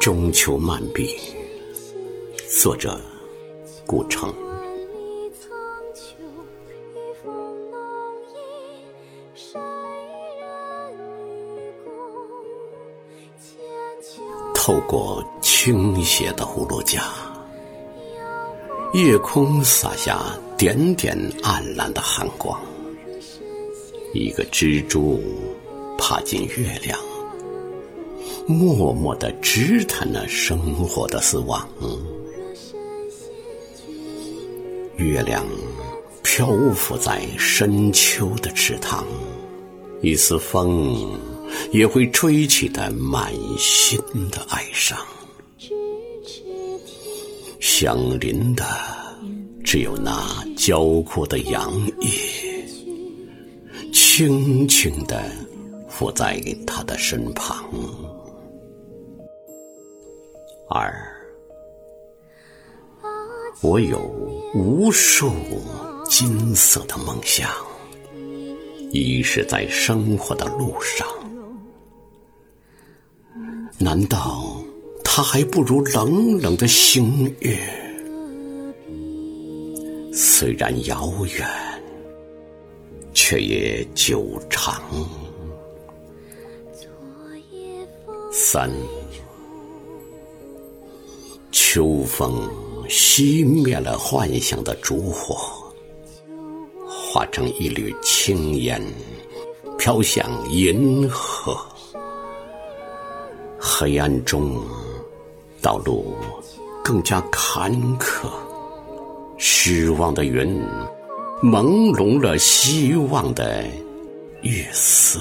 中秋漫笔，作者顾城。透过倾斜的葫芦架，夜空洒下点点暗蓝的寒光。一个蜘蛛爬进月亮，默默地织探那生活的丝网。月亮漂浮在深秋的池塘，一丝风也会吹起的满心的哀伤。相邻的只有那焦枯的杨叶。轻轻地伏在他的身旁，二我有无数金色的梦想，遗失在生活的路上。难道他还不如冷冷的星月？虽然遥远。却也久长。三，秋风熄灭了幻想的烛火，化成一缕青烟，飘向银河。黑暗中，道路更加坎坷，失望的云。朦胧了希望的月色。